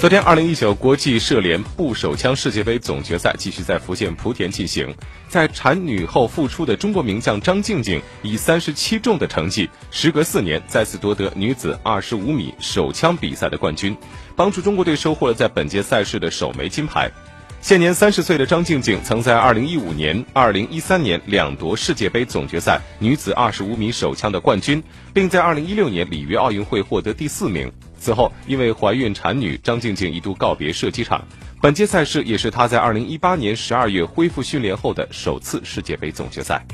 昨天，二零一九国际射联步手枪世界杯总决赛继续在福建莆田进行。在产女后复出的中国名将张静静以三十七中的成绩，时隔四年再次夺得女子二十五米手枪比赛的冠军，帮助中国队收获了在本届赛事的首枚金牌。现年三十岁的张静静，曾在二零一五年、二零一三年两夺世界杯总决赛女子二十五米手枪的冠军，并在二零一六年里约奥运会获得第四名。此后，因为怀孕产女，张静静一度告别射击场。本届赛事也是她在2018年12月恢复训练后的首次世界杯总决赛。